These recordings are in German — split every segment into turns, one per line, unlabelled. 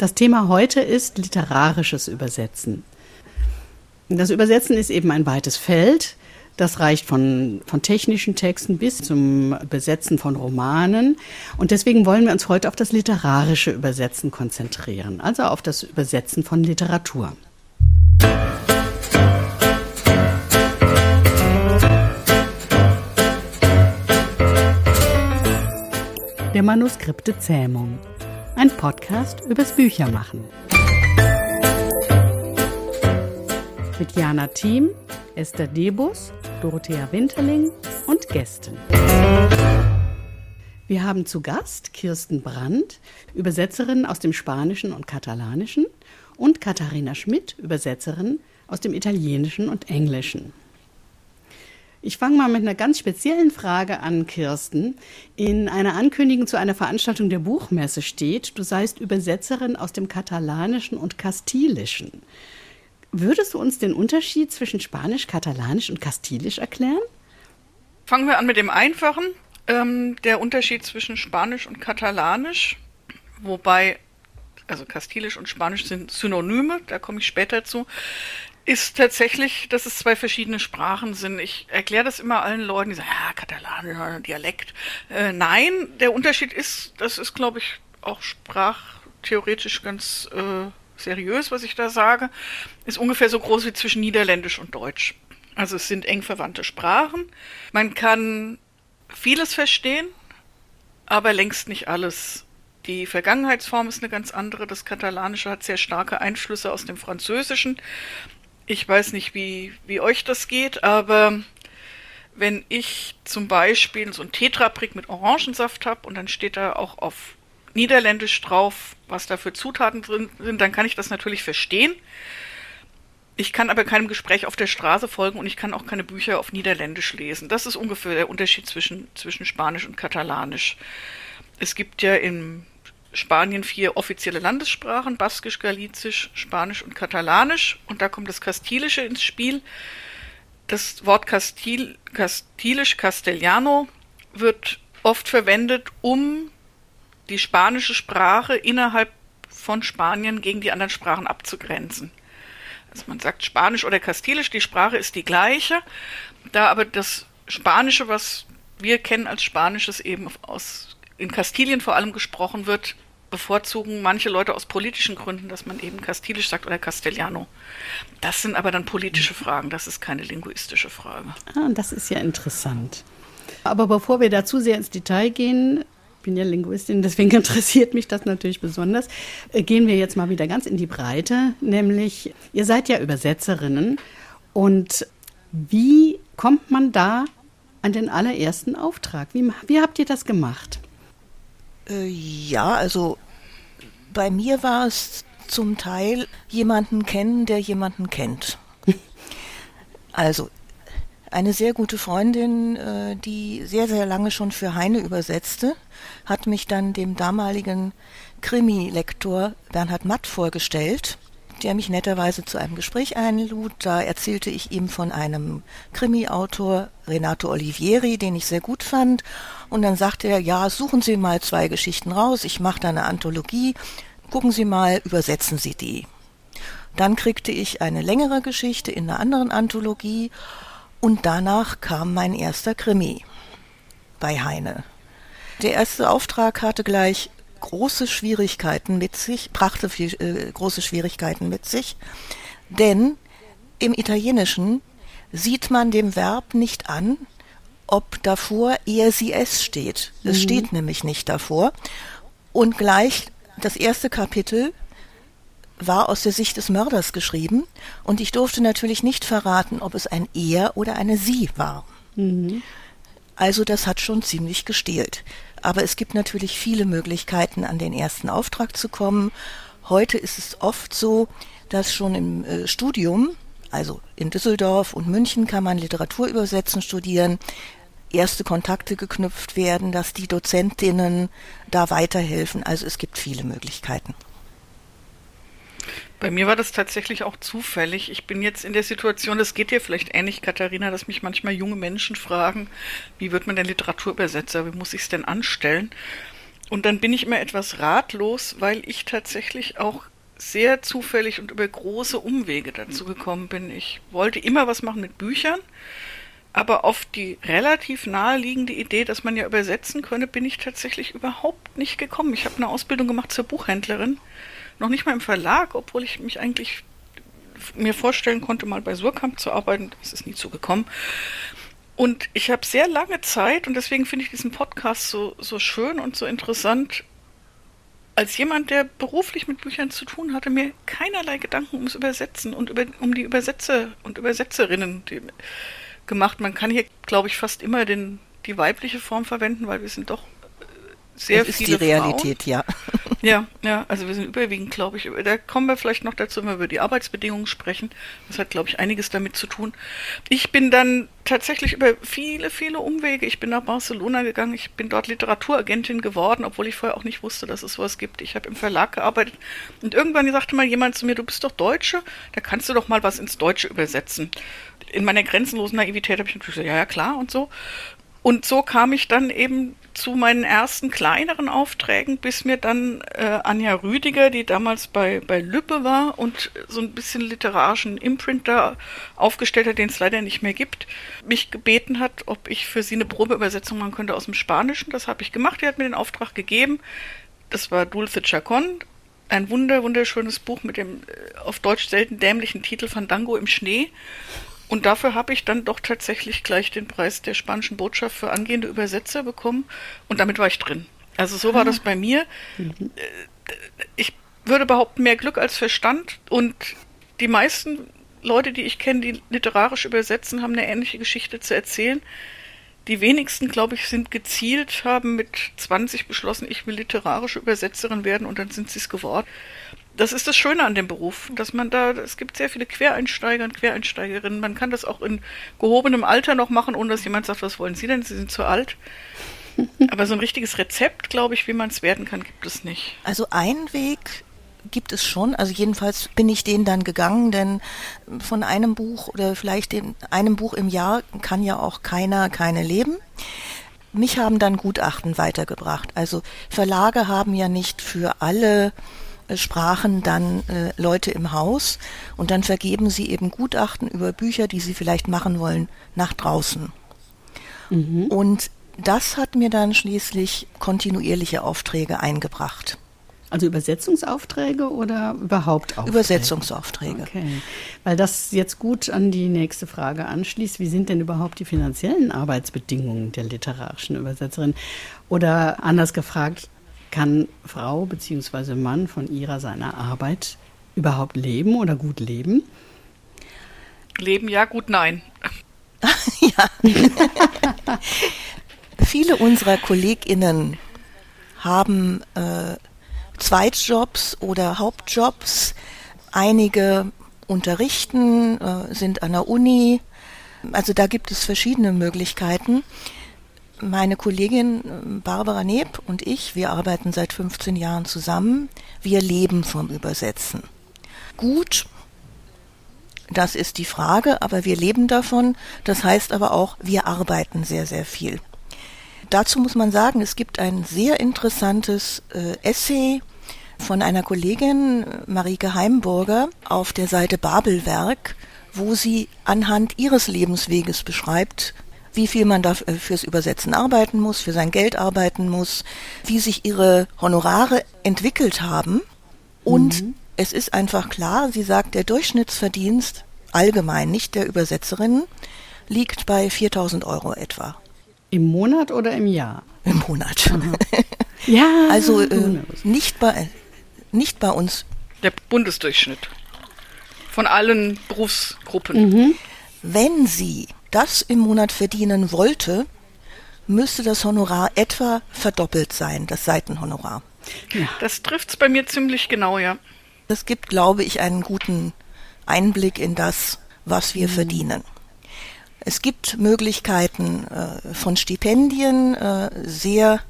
Das Thema heute ist literarisches Übersetzen. Das Übersetzen ist eben ein weites Feld. Das reicht von, von technischen Texten bis zum Besetzen von Romanen. Und deswegen wollen wir uns heute auf das literarische Übersetzen konzentrieren, also auf das Übersetzen von Literatur. Der Manuskripte Zähmung. Ein Podcast übers Büchermachen. Mit Jana Thiem, Esther Debus, Dorothea Winterling und Gästen. Wir haben zu Gast Kirsten Brandt, Übersetzerin aus dem Spanischen und Katalanischen, und Katharina Schmidt, Übersetzerin aus dem Italienischen und Englischen. Ich fange mal mit einer ganz speziellen Frage an, Kirsten. In einer Ankündigung zu einer Veranstaltung der Buchmesse steht, du seist Übersetzerin aus dem Katalanischen und Kastilischen. Würdest du uns den Unterschied zwischen Spanisch, Katalanisch und Kastilisch erklären?
Fangen wir an mit dem Einfachen. Ähm, der Unterschied zwischen Spanisch und Katalanisch, wobei, also Kastilisch und Spanisch sind Synonyme, da komme ich später zu ist tatsächlich, dass es zwei verschiedene Sprachen sind. Ich erkläre das immer allen Leuten, die sagen, ja, Katalan, Dialekt. Äh, nein, der Unterschied ist, das ist, glaube ich, auch sprachtheoretisch ganz äh, seriös, was ich da sage, ist ungefähr so groß wie zwischen Niederländisch und Deutsch. Also es sind eng verwandte Sprachen. Man kann vieles verstehen, aber längst nicht alles. Die Vergangenheitsform ist eine ganz andere. Das Katalanische hat sehr starke Einflüsse aus dem Französischen. Ich weiß nicht, wie, wie euch das geht, aber wenn ich zum Beispiel so ein Tetrabrick mit Orangensaft habe und dann steht da auch auf Niederländisch drauf, was da für Zutaten drin sind, dann kann ich das natürlich verstehen. Ich kann aber keinem Gespräch auf der Straße folgen und ich kann auch keine Bücher auf Niederländisch lesen. Das ist ungefähr der Unterschied zwischen, zwischen Spanisch und Katalanisch. Es gibt ja im Spanien vier offizielle Landessprachen, Baskisch, Galizisch, Spanisch und Katalanisch. Und da kommt das Kastilische ins Spiel. Das Wort Kastil, Kastilisch, Castellano, wird oft verwendet, um die spanische Sprache innerhalb von Spanien gegen die anderen Sprachen abzugrenzen. Also man sagt Spanisch oder Kastilisch, die Sprache ist die gleiche, da aber das Spanische, was wir kennen als Spanisches eben aus in Kastilien vor allem gesprochen wird, bevorzugen manche Leute aus politischen Gründen, dass man eben Kastilisch sagt oder Castellano. Das sind aber dann politische Fragen, das ist keine linguistische Frage.
Ah, das ist ja interessant. Aber bevor wir da zu sehr ins Detail gehen, ich bin ja Linguistin, deswegen interessiert mich das natürlich besonders, äh, gehen wir jetzt mal wieder ganz in die Breite, nämlich ihr seid ja Übersetzerinnen und wie kommt man da an den allerersten Auftrag? Wie, wie habt ihr das gemacht?
Äh, ja, also bei mir war es zum Teil jemanden kennen, der jemanden kennt. Also eine sehr gute Freundin, äh, die sehr, sehr lange schon für Heine übersetzte, hat mich dann dem damaligen Krimi-Lektor Bernhard Matt vorgestellt der mich netterweise zu einem Gespräch einlud. Da erzählte ich ihm von einem Krimi-Autor, Renato Olivieri, den ich sehr gut fand. Und dann sagte er, ja, suchen Sie mal zwei Geschichten raus, ich mache da eine Anthologie, gucken Sie mal, übersetzen Sie die. Dann kriegte ich eine längere Geschichte in einer anderen Anthologie und danach kam mein erster Krimi bei Heine. Der erste Auftrag hatte gleich große Schwierigkeiten mit sich, brachte viel, äh, große Schwierigkeiten mit sich, denn im Italienischen sieht man dem Verb nicht an, ob davor er sie es steht. Es mhm. steht nämlich nicht davor. Und gleich das erste Kapitel war aus der Sicht des Mörders geschrieben und ich durfte natürlich nicht verraten, ob es ein er oder eine sie war. Mhm. Also das hat schon ziemlich gestehlt. Aber es gibt natürlich viele Möglichkeiten, an den ersten Auftrag zu kommen. Heute ist es oft so, dass schon im äh, Studium, also in Düsseldorf und München kann man Literaturübersetzen studieren, erste Kontakte geknüpft werden, dass die Dozentinnen da weiterhelfen. Also es gibt viele Möglichkeiten.
Bei mir war das tatsächlich auch zufällig. Ich bin jetzt in der Situation, das geht dir vielleicht ähnlich, Katharina, dass mich manchmal junge Menschen fragen, wie wird man denn Literaturübersetzer, wie muss ich es denn anstellen? Und dann bin ich immer etwas ratlos, weil ich tatsächlich auch sehr zufällig und über große Umwege dazu gekommen bin. Ich wollte immer was machen mit Büchern, aber auf die relativ naheliegende Idee, dass man ja übersetzen könne, bin ich tatsächlich überhaupt nicht gekommen. Ich habe eine Ausbildung gemacht zur Buchhändlerin, noch nicht mal im Verlag, obwohl ich mich eigentlich mir vorstellen konnte, mal bei Surkamp zu arbeiten. Das ist nie zugekommen. Und ich habe sehr lange Zeit, und deswegen finde ich diesen Podcast so, so schön und so interessant, als jemand, der beruflich mit Büchern zu tun hatte, mir keinerlei Gedanken ums Übersetzen und über, um die Übersetzer und Übersetzerinnen die, gemacht. Man kann hier, glaube ich, fast immer den, die weibliche Form verwenden, weil wir sind doch sehr
das
viele
ist die Realität,
Frauen.
ja.
Ja, ja, also wir sind überwiegend, glaube ich, da kommen wir vielleicht noch dazu, wenn wir über die Arbeitsbedingungen sprechen. Das hat, glaube ich, einiges damit zu tun. Ich bin dann tatsächlich über viele, viele Umwege, ich bin nach Barcelona gegangen, ich bin dort Literaturagentin geworden, obwohl ich vorher auch nicht wusste, dass es sowas gibt. Ich habe im Verlag gearbeitet und irgendwann sagte mal jemand zu mir, du bist doch Deutsche, da kannst du doch mal was ins Deutsche übersetzen. In meiner grenzenlosen Naivität habe ich natürlich gesagt, ja, ja, klar und so. Und so kam ich dann eben zu meinen ersten kleineren Aufträgen, bis mir dann äh, Anja Rüdiger, die damals bei, bei Lübbe war und so ein bisschen literarischen Imprint da aufgestellt hat, den es leider nicht mehr gibt, mich gebeten hat, ob ich für sie eine Probeübersetzung machen könnte aus dem Spanischen. Das habe ich gemacht. Die hat mir den Auftrag gegeben. Das war Dulce Chacon, ein wunder, wunderschönes Buch mit dem äh, auf Deutsch selten dämlichen Titel Fandango im Schnee. Und dafür habe ich dann doch tatsächlich gleich den Preis der spanischen Botschaft für angehende Übersetzer bekommen und damit war ich drin. Also so war das bei mir.
Mhm.
Ich würde behaupten, mehr Glück als Verstand und die meisten Leute, die ich kenne, die literarisch übersetzen, haben eine ähnliche Geschichte zu erzählen. Die wenigsten, glaube ich, sind gezielt, haben mit 20 beschlossen, ich will literarische Übersetzerin werden und dann sind sie es geworden das ist das Schöne an dem Beruf, dass man da, es gibt sehr viele Quereinsteiger und Quereinsteigerinnen. Man kann das auch in gehobenem Alter noch machen, ohne dass jemand sagt, was wollen Sie denn? Sie sind zu alt. Aber so ein richtiges Rezept, glaube ich, wie man es werden kann, gibt es nicht.
Also ein Weg gibt es schon. Also jedenfalls bin ich den dann gegangen, denn von einem Buch oder vielleicht in einem Buch im Jahr kann ja auch keiner keine leben. Mich haben dann Gutachten weitergebracht. Also Verlage haben ja nicht für alle Sprachen dann äh, Leute im Haus und dann vergeben sie eben Gutachten über Bücher, die sie vielleicht machen wollen, nach draußen. Mhm. Und das hat mir dann schließlich kontinuierliche Aufträge eingebracht.
Also Übersetzungsaufträge oder überhaupt Aufträge?
Übersetzungsaufträge.
Okay. Weil das jetzt gut an die nächste Frage anschließt. Wie sind denn überhaupt die finanziellen Arbeitsbedingungen der literarischen Übersetzerin? Oder anders gefragt, kann Frau bzw. Mann von ihrer seiner Arbeit überhaupt leben oder gut leben?
Leben ja, gut nein.
ja. Viele unserer KollegInnen haben äh, Zweitjobs oder Hauptjobs. Einige unterrichten, äh, sind an der Uni. Also da gibt es verschiedene Möglichkeiten. Meine Kollegin äh, Barbara Neb und ich, wir arbeiten seit 15 Jahren zusammen. Wir leben vom Übersetzen. Gut, das ist die Frage, aber wir leben davon. Das heißt aber auch, wir arbeiten sehr, sehr viel. Dazu muss man sagen, es gibt ein sehr interessantes äh, Essay von einer Kollegin, Marike Heimburger, auf der Seite Babelwerk, wo sie anhand ihres Lebensweges beschreibt, wie viel man da fürs Übersetzen arbeiten muss, für sein Geld arbeiten muss, wie sich ihre Honorare entwickelt haben. Und mhm. es ist einfach klar, sie sagt, der Durchschnittsverdienst allgemein, nicht der Übersetzerin, liegt bei 4000 Euro etwa.
Im Monat oder im Jahr?
Im Monat.
ja.
Also äh, nicht, bei, nicht bei uns.
Der Bundesdurchschnitt von allen Berufsgruppen. Mhm.
Wenn Sie das im Monat verdienen wollte, müsste das Honorar etwa verdoppelt sein, das Seitenhonorar.
Ja. Das trifft es bei mir ziemlich genau, ja.
Das gibt, glaube ich, einen guten Einblick in das, was wir mhm. verdienen. Es gibt Möglichkeiten äh, von Stipendien, äh, sehr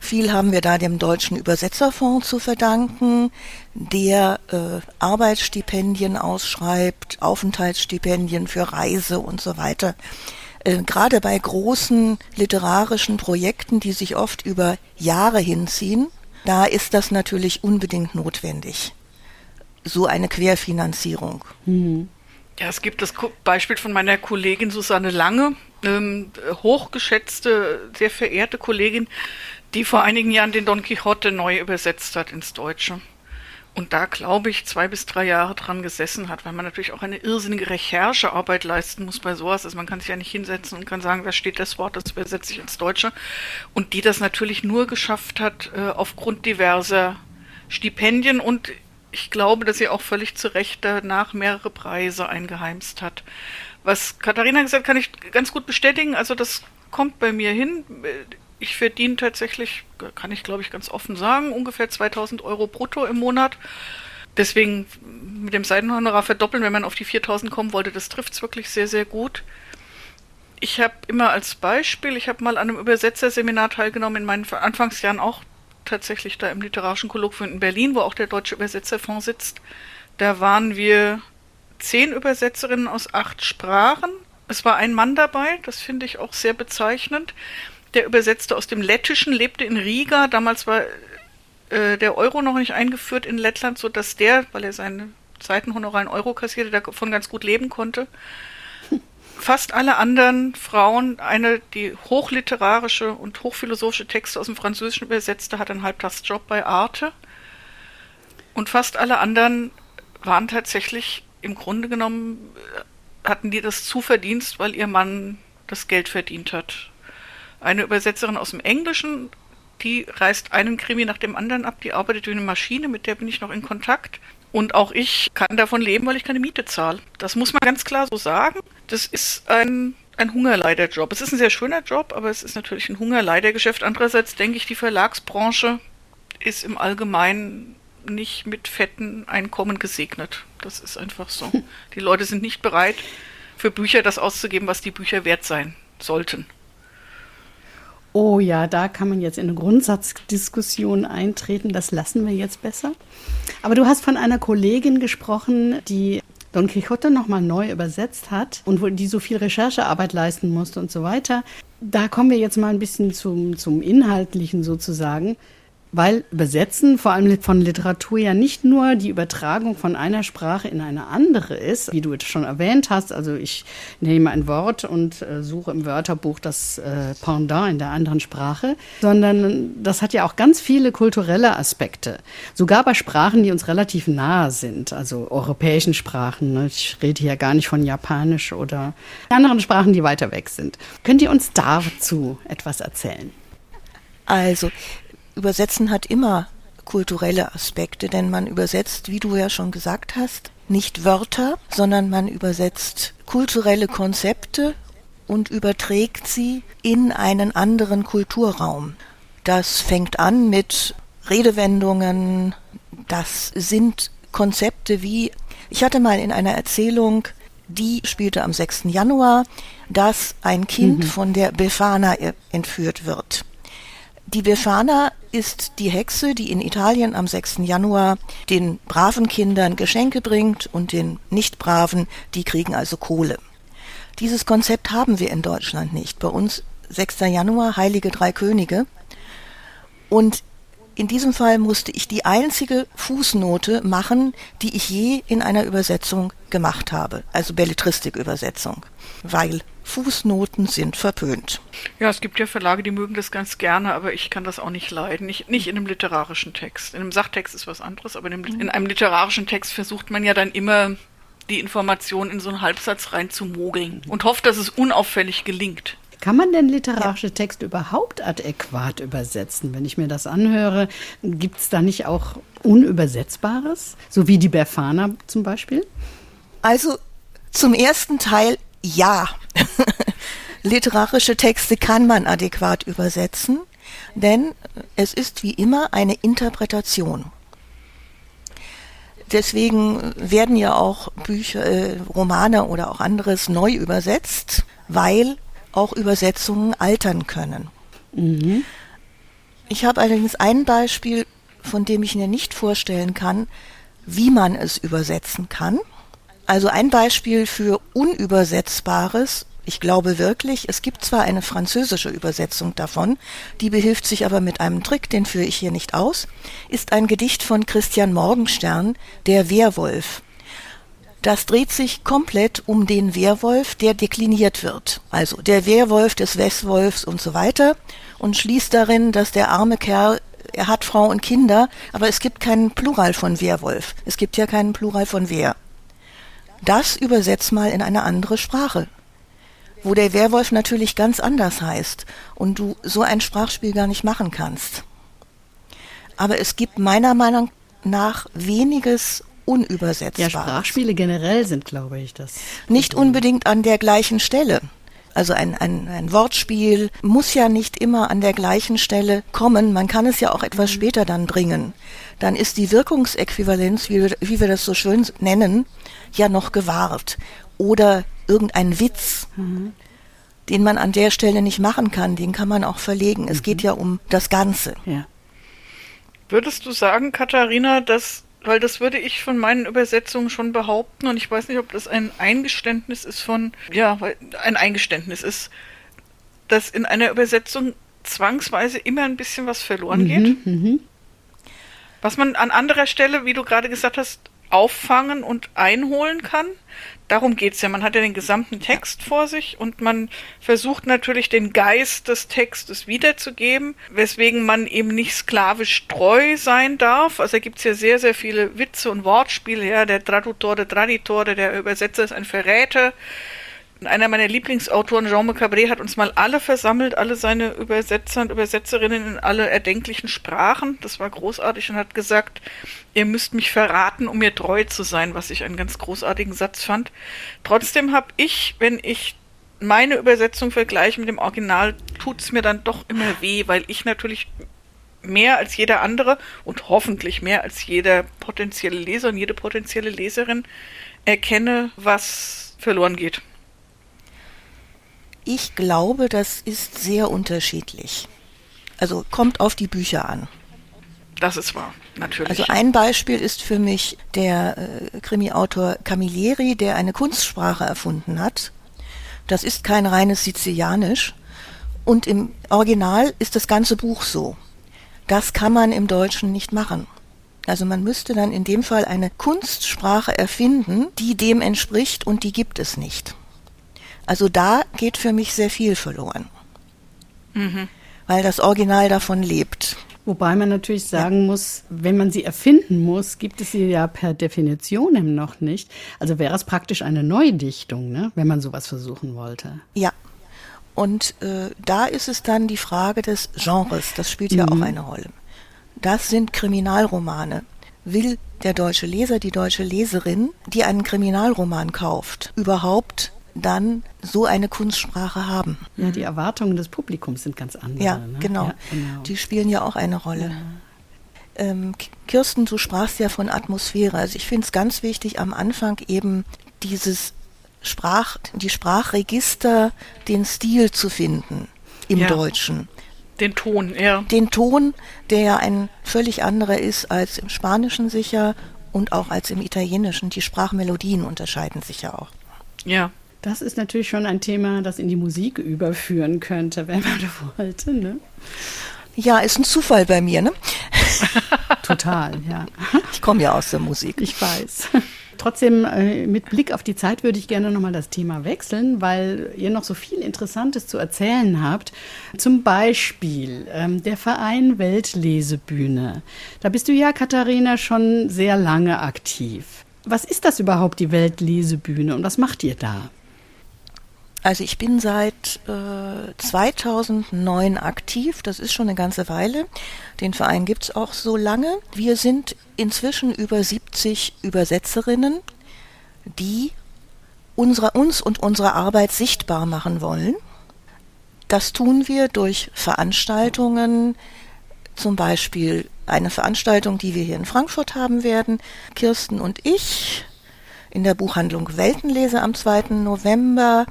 viel haben wir da dem Deutschen Übersetzerfonds zu verdanken, der äh, Arbeitsstipendien ausschreibt, Aufenthaltsstipendien für Reise und so weiter. äh, gerade bei großen literarischen Projekten, die sich oft über Jahre hinziehen, da ist das natürlich unbedingt notwendig. So eine Querfinanzierung.
Mhm. Ja, es gibt das Beispiel von meiner Kollegin Susanne Lange, ähm, hochgeschätzte, sehr verehrte Kollegin, die vor einigen Jahren den Don Quixote neu übersetzt hat ins Deutsche. Und da, glaube ich, zwei bis drei Jahre dran gesessen hat, weil man natürlich auch eine irrsinnige Recherchearbeit leisten muss bei sowas. Also man kann sich ja nicht hinsetzen und kann sagen, da steht das Wort, das übersetze ich ins Deutsche. Und die das natürlich nur geschafft hat äh, aufgrund diverser Stipendien und ich glaube, dass sie auch völlig zu Recht danach mehrere Preise eingeheimst hat. Was Katharina gesagt hat, kann ich ganz gut bestätigen. Also das kommt bei mir hin. Ich verdiene tatsächlich, kann ich glaube ich ganz offen sagen, ungefähr 2000 Euro brutto im Monat. Deswegen mit dem Seitenhonorar verdoppeln, wenn man auf die 4000 kommen wollte, das trifft es wirklich sehr, sehr gut. Ich habe immer als Beispiel, ich habe mal an einem Übersetzerseminar teilgenommen in meinen Anfangsjahren auch tatsächlich da im Literarischen Kolloquium in Berlin, wo auch der Deutsche Übersetzerfonds sitzt. Da waren wir zehn Übersetzerinnen aus acht Sprachen. Es war ein Mann dabei, das finde ich auch sehr bezeichnend. Der übersetzte aus dem Lettischen, lebte in Riga. Damals war äh, der Euro noch nicht eingeführt in Lettland, sodass der, weil er seine Seitenhonorar in Euro kassierte, davon ganz gut leben konnte fast alle anderen Frauen, eine, die hochliterarische und hochphilosophische Texte aus dem Französischen übersetzte, hat einen Halbtagsjob bei Arte. Und fast alle anderen waren tatsächlich im Grunde genommen, äh, hatten die das Zuverdienst, weil ihr Mann das Geld verdient hat. Eine Übersetzerin aus dem Englischen, die reißt einen Krimi nach dem anderen ab, die arbeitet wie eine Maschine, mit der bin ich noch in Kontakt. Und auch ich kann davon leben, weil ich keine Miete zahle. Das muss man ganz klar so sagen. Das ist ein, ein Hungerleiderjob. Es ist ein sehr schöner Job, aber es ist natürlich ein Hungerleidergeschäft. Andererseits denke ich, die Verlagsbranche ist im Allgemeinen nicht mit fetten Einkommen gesegnet. Das ist einfach so. Die Leute sind nicht bereit, für Bücher das auszugeben, was die Bücher wert sein sollten.
Oh ja, da kann man jetzt in eine Grundsatzdiskussion eintreten. Das lassen wir jetzt besser. Aber du hast von einer Kollegin gesprochen, die Don Quixote nochmal neu übersetzt hat und die so viel Recherchearbeit leisten musste und so weiter. Da kommen wir jetzt mal ein bisschen zum, zum Inhaltlichen sozusagen. Weil Übersetzen vor allem von Literatur ja nicht nur die Übertragung von einer Sprache in eine andere ist, wie du es schon erwähnt hast. Also ich nehme ein Wort und äh, suche im Wörterbuch das äh, Pendant in der anderen Sprache, sondern das hat ja auch ganz viele kulturelle Aspekte. Sogar bei Sprachen, die uns relativ nahe sind, also europäischen Sprachen. Ne? Ich rede hier gar nicht von Japanisch oder anderen Sprachen, die weiter weg sind. Könnt ihr uns dazu etwas erzählen?
Also, Übersetzen hat immer kulturelle Aspekte, denn man übersetzt, wie du ja schon gesagt hast, nicht Wörter, sondern man übersetzt kulturelle Konzepte und überträgt sie in einen anderen Kulturraum. Das fängt an mit Redewendungen, das sind Konzepte wie, ich hatte mal in einer Erzählung, die spielte am 6. Januar, dass ein Kind mhm. von der Befana entführt wird. Die Befana ist die Hexe, die in Italien am 6. Januar den braven Kindern Geschenke bringt und den nicht braven, die kriegen also Kohle. Dieses Konzept haben wir in Deutschland nicht. Bei uns 6. Januar, Heilige Drei Könige. Und in diesem Fall musste ich die einzige Fußnote machen, die ich je in einer Übersetzung gemacht habe, also Belletristikübersetzung, weil Fußnoten sind verpönt.
Ja, es gibt ja Verlage, die mögen das ganz gerne, aber ich kann das auch nicht leiden. Nicht, nicht in einem literarischen Text. In einem Sachtext ist was anderes, aber in einem, in einem literarischen Text versucht man ja dann immer die Information in so einen Halbsatz reinzumogeln und hofft, dass es unauffällig gelingt.
Kann man denn literarische Texte überhaupt adäquat übersetzen? Wenn ich mir das anhöre, gibt es da nicht auch Unübersetzbares? So wie die Befana zum Beispiel?
Also zum ersten Teil ja. Literarische Texte kann man adäquat übersetzen, denn es ist wie immer eine Interpretation. Deswegen werden ja auch Bücher, äh, Romane oder auch anderes neu übersetzt, weil auch Übersetzungen altern können. Mhm. Ich habe allerdings ein Beispiel, von dem ich mir nicht vorstellen kann, wie man es übersetzen kann. Also ein Beispiel für Unübersetzbares Ich glaube wirklich, es gibt zwar eine französische Übersetzung davon, die behilft sich aber mit einem Trick, den führe ich hier nicht aus, ist ein Gedicht von Christian Morgenstern, Der Wehrwolf. Das dreht sich komplett um den Wehrwolf, der dekliniert wird. Also der Wehrwolf des Westwolfs und so weiter und schließt darin, dass der arme Kerl er hat Frau und Kinder, aber es gibt keinen Plural von Wehrwolf. Es gibt ja keinen Plural von Wehr. Das übersetzt mal in eine andere Sprache, wo der Werwolf natürlich ganz anders heißt und du so ein Sprachspiel gar nicht machen kannst. Aber es gibt meiner Meinung nach weniges Unübersetzbares.
Ja, Sprachspiele generell sind, glaube ich, das.
Nicht unbedingt an der gleichen Stelle. Also ein, ein, ein Wortspiel muss ja nicht immer an der gleichen Stelle kommen. Man kann es ja auch etwas später dann bringen. Dann ist die Wirkungsäquivalenz, wie wir, wie wir das so schön nennen, ja noch gewahrt. Oder irgendein Witz, mhm. den man an der Stelle nicht machen kann, den kann man auch verlegen. Es mhm. geht ja um das Ganze. Ja.
Würdest du sagen, Katharina, dass weil das würde ich von meinen Übersetzungen schon behaupten und ich weiß nicht, ob das ein Eingeständnis ist von, ja, ein Eingeständnis ist, dass in einer Übersetzung zwangsweise immer ein bisschen was verloren mhm, geht. Mhm. Was man an anderer Stelle, wie du gerade gesagt hast, auffangen und einholen kann. Darum geht's ja. Man hat ja den gesamten Text vor sich und man versucht natürlich den Geist des Textes wiederzugeben, weswegen man eben nicht sklavisch treu sein darf. Also da gibt's ja sehr, sehr viele Witze und Wortspiele. Ja, der Tradutor, der Traditor, der Übersetzer ist ein Verräter einer meiner Lieblingsautoren, Jean-Me Cabret, hat uns mal alle versammelt, alle seine Übersetzer und Übersetzerinnen in alle erdenklichen Sprachen. Das war großartig und hat gesagt, ihr müsst mich verraten, um mir treu zu sein, was ich einen ganz großartigen Satz fand. Trotzdem habe ich, wenn ich meine Übersetzung vergleiche mit dem Original, tut's mir dann doch immer weh, weil ich natürlich mehr als jeder andere und hoffentlich mehr als jeder potenzielle Leser und jede potenzielle Leserin erkenne, was verloren geht.
Ich glaube, das ist sehr unterschiedlich. Also kommt auf die Bücher an.
Das ist wahr, natürlich.
Also ein Beispiel ist für mich der äh, Krimi-Autor Camilleri, der eine Kunstsprache erfunden hat. Das ist kein reines Sizilianisch. Und im Original ist das ganze Buch so. Das kann man im Deutschen nicht machen. Also man müsste dann in dem Fall eine Kunstsprache erfinden, die dem entspricht und die gibt es nicht. Also da geht für mich sehr viel verloren. Mhm. Weil das Original davon lebt.
Wobei man natürlich sagen ja. muss, wenn man sie erfinden muss, gibt es sie ja per Definition noch nicht. Also wäre es praktisch eine Neudichtung, ne? wenn man sowas versuchen wollte.
Ja. Und äh, da ist es dann die Frage des Genres. Das spielt ja mhm. auch eine Rolle. Das sind Kriminalromane. Will der deutsche Leser, die deutsche Leserin, die einen Kriminalroman kauft, überhaupt dann so eine Kunstsprache haben.
Ja, die Erwartungen des Publikums sind ganz andere.
Ja, ne? genau. Ja, genau. Die spielen ja auch eine Rolle. Ja. Ähm, Kirsten, du sprachst ja von Atmosphäre. Also ich finde es ganz wichtig, am Anfang eben dieses Sprach, die Sprachregister, den Stil zu finden im ja. Deutschen.
Den Ton, ja.
Den Ton, der ja ein völlig anderer ist als im Spanischen sicher und auch als im Italienischen. Die Sprachmelodien unterscheiden sich ja auch.
Ja.
Das ist natürlich schon ein Thema, das in die Musik überführen könnte, wenn man wollte. Ne?
Ja, ist ein Zufall bei mir, ne?
Total, ja.
Ich komme ja aus der Musik.
Ich weiß. Trotzdem, äh, mit Blick auf die Zeit würde ich gerne nochmal das Thema wechseln, weil ihr noch so viel Interessantes zu erzählen habt. Zum Beispiel ähm, der Verein Weltlesebühne. Da bist du ja, Katharina, schon sehr lange aktiv. Was ist das überhaupt, die Weltlesebühne, und was macht ihr da?
Also ich bin seit äh, 2009 aktiv, das ist schon eine ganze Weile. Den Verein gibt es auch so lange. Wir sind inzwischen über 70 Übersetzerinnen, die unsere, uns und unsere Arbeit sichtbar machen wollen. Das tun wir durch Veranstaltungen, zum Beispiel eine Veranstaltung, die wir hier in Frankfurt haben werden. Kirsten und ich in der Buchhandlung Weltenlese am 2. November.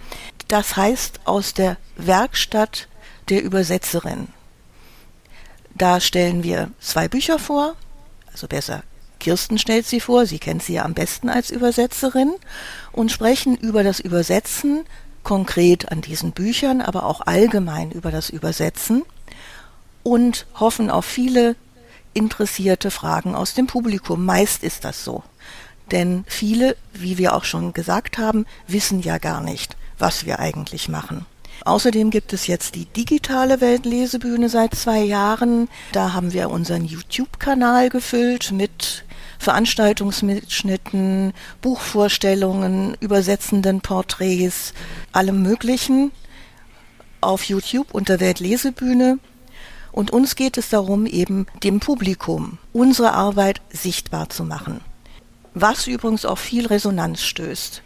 Das heißt aus der Werkstatt der Übersetzerin. Da stellen wir zwei Bücher vor, also besser Kirsten stellt sie vor, sie kennt sie ja am besten als Übersetzerin, und sprechen über das Übersetzen konkret an diesen Büchern, aber auch allgemein über das Übersetzen und hoffen auf viele interessierte Fragen aus dem Publikum. Meist ist das so. Denn viele, wie wir auch schon gesagt haben, wissen ja gar nicht, was wir eigentlich machen. Außerdem gibt es jetzt die digitale Weltlesebühne seit zwei Jahren. Da haben wir unseren YouTube-Kanal gefüllt mit Veranstaltungsmitschnitten, Buchvorstellungen, übersetzenden Porträts, allem Möglichen auf YouTube unter Weltlesebühne. Und uns geht es darum, eben dem Publikum unsere Arbeit sichtbar zu machen. Was übrigens auf viel Resonanz stößt.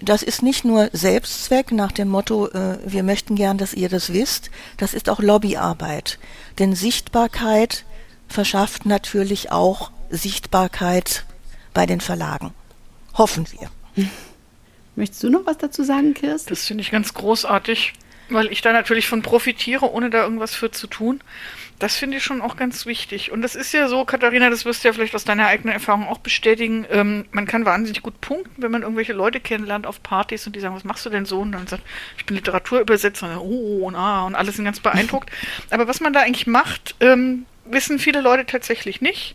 Das ist nicht nur Selbstzweck nach dem Motto, äh, wir möchten gern, dass ihr das wisst, das ist auch Lobbyarbeit. Denn Sichtbarkeit verschafft natürlich auch Sichtbarkeit bei den Verlagen. Hoffen wir.
Möchtest du noch was dazu sagen, Kirsten?
Das finde ich ganz großartig, weil ich da natürlich von profitiere, ohne da irgendwas für zu tun. Das finde ich schon auch ganz wichtig. Und das ist ja so, Katharina, das wirst du ja vielleicht aus deiner eigenen Erfahrung auch bestätigen. Ähm, man kann wahnsinnig gut punkten, wenn man irgendwelche Leute kennenlernt auf Partys und die sagen, was machst du denn so? Und dann sagt, ich bin Literaturübersetzer. Und, oh, und ah, und alle sind ganz beeindruckt. Aber was man da eigentlich macht, ähm, wissen viele Leute tatsächlich nicht.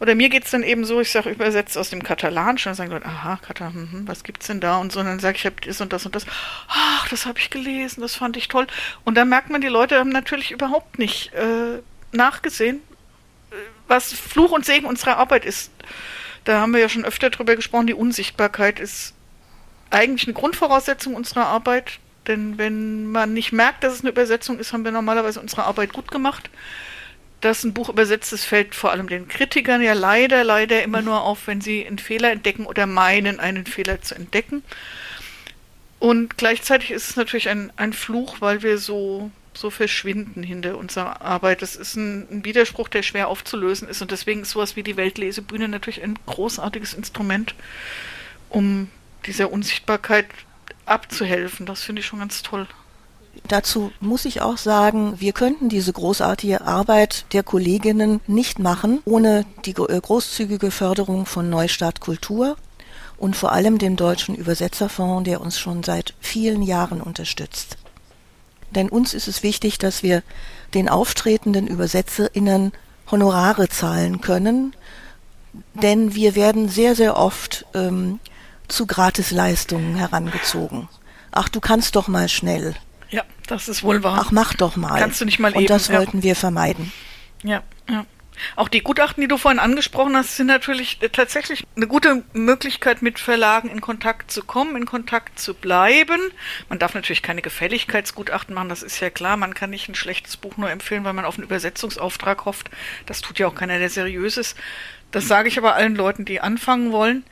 Oder mir geht's dann eben so, ich sage übersetzt aus dem Katalanischen, dann sagen Leute, aha, Katal, hm, was gibt's denn da? Und so, und dann sage ich, ich habe das und das und das. Ach, das habe ich gelesen, das fand ich toll. Und dann merkt man, die Leute haben natürlich überhaupt nicht äh, nachgesehen, was Fluch und Segen unserer Arbeit ist. Da haben wir ja schon öfter drüber gesprochen, die Unsichtbarkeit ist eigentlich eine Grundvoraussetzung unserer Arbeit. Denn wenn man nicht merkt, dass es eine Übersetzung ist, haben wir normalerweise unsere Arbeit gut gemacht dass ein Buch übersetzt ist, fällt vor allem den Kritikern ja leider, leider immer nur auf, wenn sie einen Fehler entdecken oder meinen, einen Fehler zu entdecken. Und gleichzeitig ist es natürlich ein, ein Fluch, weil wir so, so verschwinden hinter unserer Arbeit. Das ist ein, ein Widerspruch, der schwer aufzulösen ist. Und deswegen ist sowas wie die Weltlesebühne natürlich ein großartiges Instrument, um dieser Unsichtbarkeit abzuhelfen. Das finde ich schon ganz toll.
Dazu muss ich auch sagen, wir könnten diese großartige Arbeit der Kolleginnen nicht machen ohne die äh, großzügige Förderung von Neustart Kultur und vor allem dem Deutschen Übersetzerfonds, der uns schon seit vielen Jahren unterstützt. Denn uns ist es wichtig, dass wir den auftretenden Übersetzerinnen Honorare zahlen können, denn wir werden sehr, sehr oft ähm, zu Gratisleistungen herangezogen. Ach, du kannst doch mal schnell.
Das ist wohl wahr.
Ach, mach doch mal.
Kannst du nicht mal
Und
eben.
das
ja.
wollten wir vermeiden.
Ja, ja. Auch die Gutachten, die du vorhin angesprochen hast, sind natürlich tatsächlich eine gute Möglichkeit, mit Verlagen in Kontakt zu kommen, in Kontakt zu bleiben. Man darf natürlich keine Gefälligkeitsgutachten machen, das ist ja klar. Man kann nicht ein schlechtes Buch nur empfehlen, weil man auf einen Übersetzungsauftrag hofft. Das tut ja auch keiner, der seriös ist. Das sage ich aber allen Leuten, die anfangen wollen.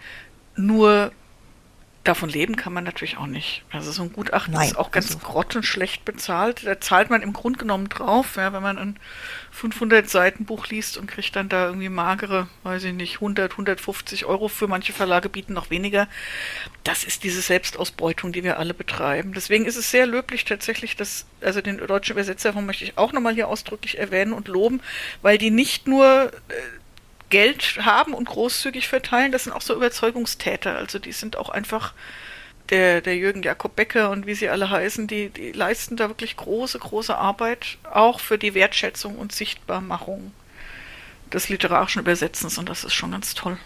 Nur davon leben kann man natürlich auch nicht. Also so ein Gutachten
Nein,
ist auch ganz
also-
grottenschlecht bezahlt. Da zahlt man im Grunde genommen drauf, ja, wenn man ein 500 Seiten Buch liest und kriegt dann da irgendwie magere, weiß ich nicht, 100, 150 Euro. Für manche Verlage bieten noch weniger. Das ist diese Selbstausbeutung, die wir alle betreiben. Deswegen ist es sehr löblich tatsächlich, dass, also den deutschen Übersetzerfonds möchte ich auch nochmal hier ausdrücklich erwähnen und loben, weil die nicht nur äh, Geld haben und großzügig verteilen, das sind auch so Überzeugungstäter. Also die sind auch einfach der, der Jürgen Jakob Becker und wie sie alle heißen, die, die leisten da wirklich große, große Arbeit, auch für die Wertschätzung und Sichtbarmachung des literarischen Übersetzens und das ist schon ganz toll.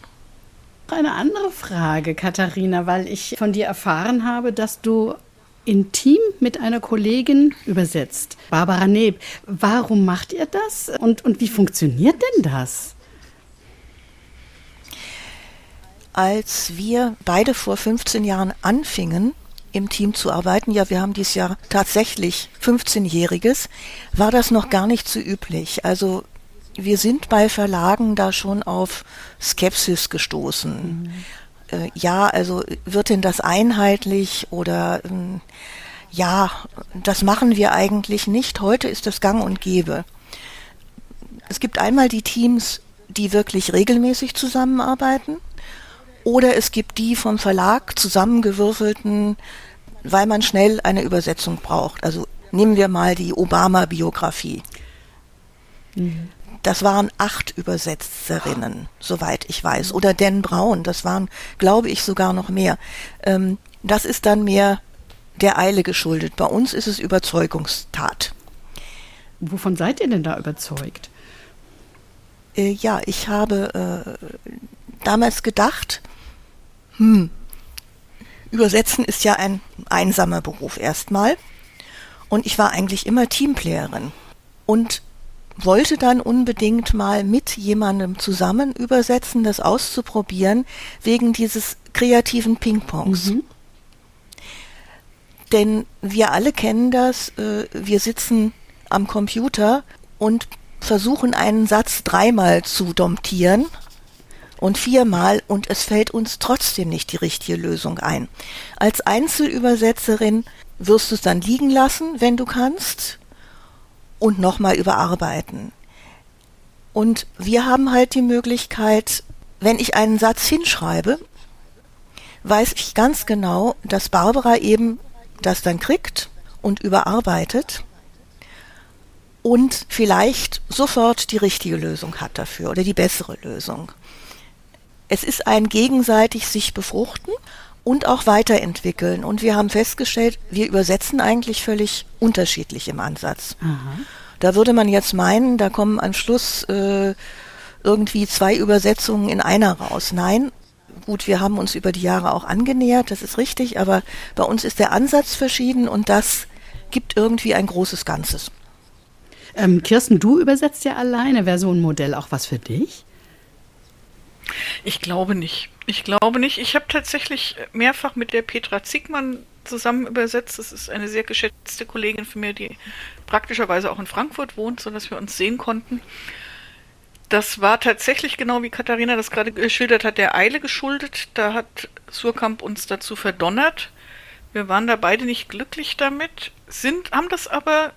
Eine andere Frage, Katharina, weil ich von dir erfahren habe, dass du intim mit einer Kollegin übersetzt, Barbara Neb. Warum macht ihr das und, und wie funktioniert denn das?
Als wir beide vor 15 Jahren anfingen, im Team zu arbeiten, ja, wir haben dieses Jahr tatsächlich 15-jähriges, war das noch gar nicht so üblich. Also wir sind bei Verlagen da schon auf Skepsis gestoßen. Äh, ja, also wird denn das einheitlich oder ähm, ja, das machen wir eigentlich nicht. Heute ist das gang und gäbe. Es gibt einmal die Teams, die wirklich regelmäßig zusammenarbeiten. Oder es gibt die vom Verlag zusammengewürfelten, weil man schnell eine Übersetzung braucht. Also nehmen wir mal die Obama-Biografie. Das waren acht Übersetzerinnen, soweit ich weiß. Oder Dan Brown, das waren, glaube ich, sogar noch mehr. Ähm, das ist dann mehr der Eile geschuldet. Bei uns ist es Überzeugungstat.
Wovon seid ihr denn da überzeugt?
Äh, ja, ich habe äh, damals gedacht, hm, Übersetzen ist ja ein einsamer Beruf erstmal. Und ich war eigentlich immer Teamplayerin und wollte dann unbedingt mal mit jemandem zusammen übersetzen, das auszuprobieren, wegen dieses kreativen Ping-Pongs. Mhm. Denn wir alle kennen das, äh, wir sitzen am Computer und versuchen einen Satz dreimal zu domptieren und viermal und es fällt uns trotzdem nicht die richtige Lösung ein. Als Einzelübersetzerin wirst du es dann liegen lassen, wenn du kannst, und nochmal überarbeiten. Und wir haben halt die Möglichkeit, wenn ich einen Satz hinschreibe, weiß ich ganz genau, dass Barbara eben das dann kriegt und überarbeitet und vielleicht sofort die richtige Lösung hat dafür oder die bessere Lösung. Es ist ein gegenseitig sich befruchten und auch weiterentwickeln. Und wir haben festgestellt, wir übersetzen eigentlich völlig unterschiedlich im Ansatz. Aha. Da würde man jetzt meinen, da kommen am Schluss äh, irgendwie zwei Übersetzungen in einer raus. Nein, gut, wir haben uns über die Jahre auch angenähert, das ist richtig, aber bei uns ist der Ansatz verschieden und das gibt irgendwie ein großes Ganzes.
Ähm, Kirsten, du übersetzt ja alleine. Wäre so ein Modell auch was für dich?
Ich glaube nicht. Ich glaube nicht. Ich habe tatsächlich mehrfach mit der Petra Ziegmann zusammen übersetzt. Das ist eine sehr geschätzte Kollegin von mir, die praktischerweise auch in Frankfurt wohnt, sodass wir uns sehen konnten. Das war tatsächlich genau wie Katharina das gerade geschildert hat, der Eile geschuldet. Da hat Surkamp uns dazu verdonnert. Wir waren da beide nicht glücklich damit, sind, haben das aber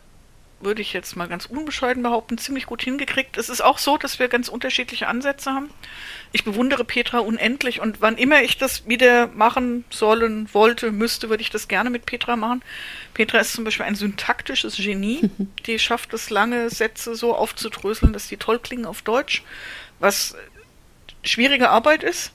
würde ich jetzt mal ganz unbescheiden behaupten, ziemlich gut hingekriegt. Es ist auch so, dass wir ganz unterschiedliche Ansätze haben. Ich bewundere Petra unendlich und wann immer ich das wieder machen sollen, wollte, müsste, würde ich das gerne mit Petra machen. Petra ist zum Beispiel ein syntaktisches Genie. Die schafft es, lange Sätze so aufzudröseln, dass die toll klingen auf Deutsch, was schwierige Arbeit ist.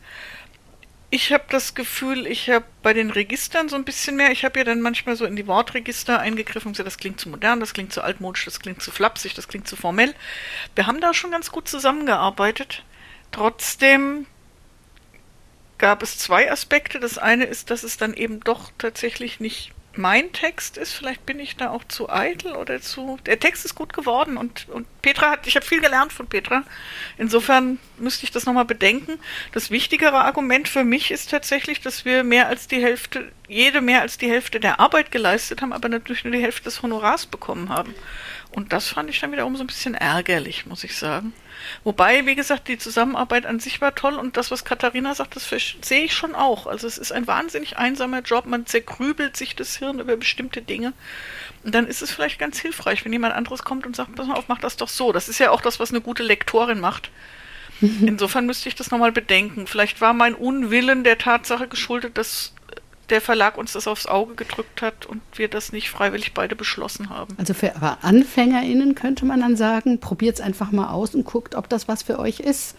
Ich habe das Gefühl, ich habe bei den Registern so ein bisschen mehr. Ich habe ja dann manchmal so in die Wortregister eingegriffen und gesagt, das klingt zu modern, das klingt zu altmodisch, das klingt zu flapsig, das klingt zu formell. Wir haben da schon ganz gut zusammengearbeitet. Trotzdem gab es zwei Aspekte. Das eine ist, dass es dann eben doch tatsächlich nicht mein Text ist. Vielleicht bin ich da auch zu eitel oder zu. Der Text ist gut geworden und, und Petra hat, ich habe viel gelernt von Petra. Insofern müsste ich das nochmal bedenken. Das wichtigere Argument für mich ist tatsächlich, dass wir mehr als die Hälfte, jede mehr als die Hälfte der Arbeit geleistet haben, aber natürlich nur die Hälfte des Honorars bekommen haben. Und das fand ich dann wiederum so ein bisschen ärgerlich, muss ich sagen. Wobei, wie gesagt, die Zusammenarbeit an sich war toll und das, was Katharina sagt, das sehe ich schon auch. Also es ist ein wahnsinnig einsamer Job, man zerkrübelt sich das Hirn über bestimmte Dinge. Und dann ist es vielleicht ganz hilfreich, wenn jemand anderes kommt und sagt, pass mal auf, mach das doch so. Das ist ja auch das, was eine gute Lektorin macht. Insofern müsste ich das nochmal bedenken. Vielleicht war mein Unwillen der Tatsache geschuldet, dass der Verlag uns das aufs Auge gedrückt hat und wir das nicht freiwillig beide beschlossen haben.
Also für AnfängerInnen könnte man dann sagen, probiert es einfach mal aus und guckt, ob das was für euch ist.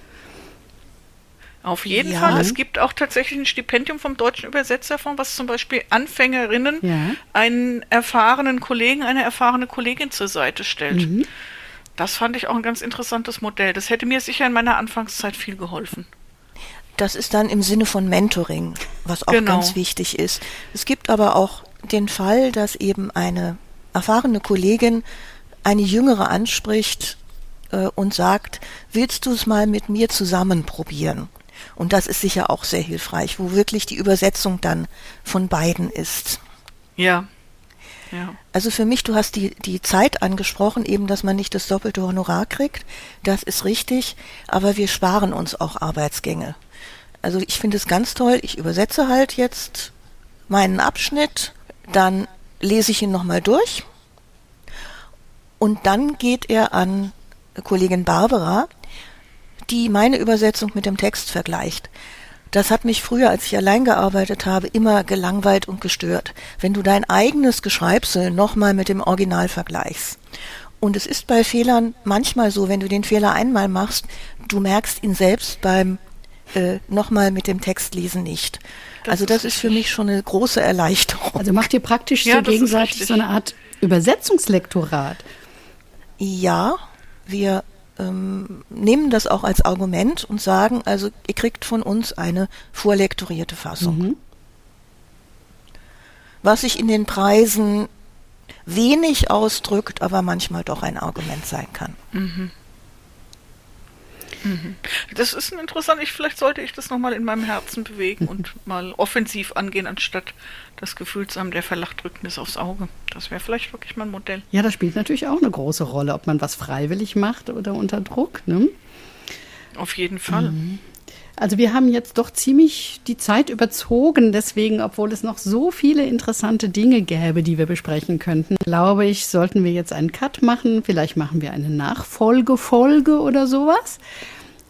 Auf jeden ja. Fall. Es gibt auch tatsächlich ein Stipendium vom Deutschen Übersetzerfonds, was zum Beispiel Anfängerinnen ja. einen erfahrenen Kollegen, eine erfahrene Kollegin zur Seite stellt. Mhm. Das fand ich auch ein ganz interessantes Modell. Das hätte mir sicher in meiner Anfangszeit viel geholfen.
Das ist dann im Sinne von Mentoring, was auch genau. ganz wichtig ist. Es gibt aber auch den Fall, dass eben eine erfahrene Kollegin eine jüngere anspricht äh, und sagt, willst du es mal mit mir zusammen probieren? Und das ist sicher auch sehr hilfreich, wo wirklich die Übersetzung dann von beiden ist.
Ja. Ja.
Also für mich, du hast die, die Zeit angesprochen, eben, dass man nicht das doppelte Honorar kriegt. Das ist richtig, aber wir sparen uns auch Arbeitsgänge. Also ich finde es ganz toll. Ich übersetze halt jetzt meinen Abschnitt, dann lese ich ihn nochmal durch und dann geht er an Kollegin Barbara, die meine Übersetzung mit dem Text vergleicht. Das hat mich früher, als ich allein gearbeitet habe, immer gelangweilt und gestört, wenn du dein eigenes Geschreibsel nochmal mit dem Original vergleichst. Und es ist bei Fehlern manchmal so, wenn du den Fehler einmal machst, du merkst ihn selbst beim äh, nochmal mit dem Textlesen nicht.
Das
also das
ist
ist für mich schon eine große Erleichterung.
Also macht ihr praktisch
Ja,
so gegenseitig so eine Art Übersetzungslektorat.
Ja, wir ähm, nehmen das auch als Argument und sagen, also ihr kriegt von uns eine vorlektorierte Fassung.
Mhm.
Was sich in den Preisen wenig ausdrückt, aber manchmal doch ein Argument sein kann.
Das ist ein interessant. Ich, vielleicht sollte ich das nochmal in meinem Herzen bewegen und mal offensiv angehen, anstatt das Gefühl zu haben, der Verlag drückt mir es aufs Auge. Das wäre vielleicht wirklich mal ein Modell.
Ja, das spielt natürlich auch eine große Rolle, ob man was freiwillig macht oder unter Druck. Ne?
Auf jeden Fall.
Also wir haben jetzt doch ziemlich die Zeit überzogen, deswegen, obwohl es noch so viele interessante Dinge gäbe, die wir besprechen könnten, glaube ich, sollten wir jetzt einen Cut machen. Vielleicht machen wir eine Nachfolgefolge oder sowas.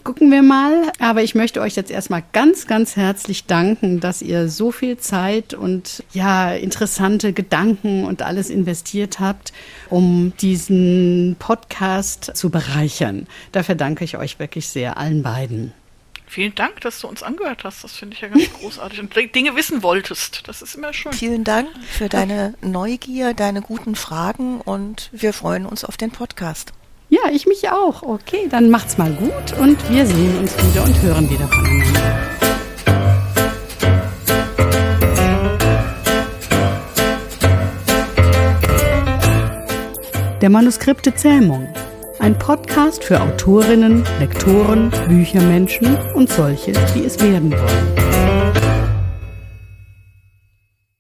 Gucken wir mal. Aber ich möchte euch jetzt erstmal ganz, ganz herzlich danken, dass ihr so viel Zeit und ja, interessante Gedanken und alles investiert habt, um diesen Podcast zu bereichern. Dafür danke ich euch wirklich sehr, allen beiden.
Vielen Dank, dass du uns angehört hast. Das finde ich ja ganz großartig. Und Dinge wissen wolltest. Das ist immer schön.
Vielen Dank für deine Neugier, deine guten Fragen und wir freuen uns auf den Podcast.
Ja, ich mich auch. Okay, dann macht's mal gut und wir sehen uns wieder und hören wieder voneinander. Der Manuskripte Zähmung. Ein Podcast für Autorinnen, Lektoren, Büchermenschen und solche, die es werden wollen.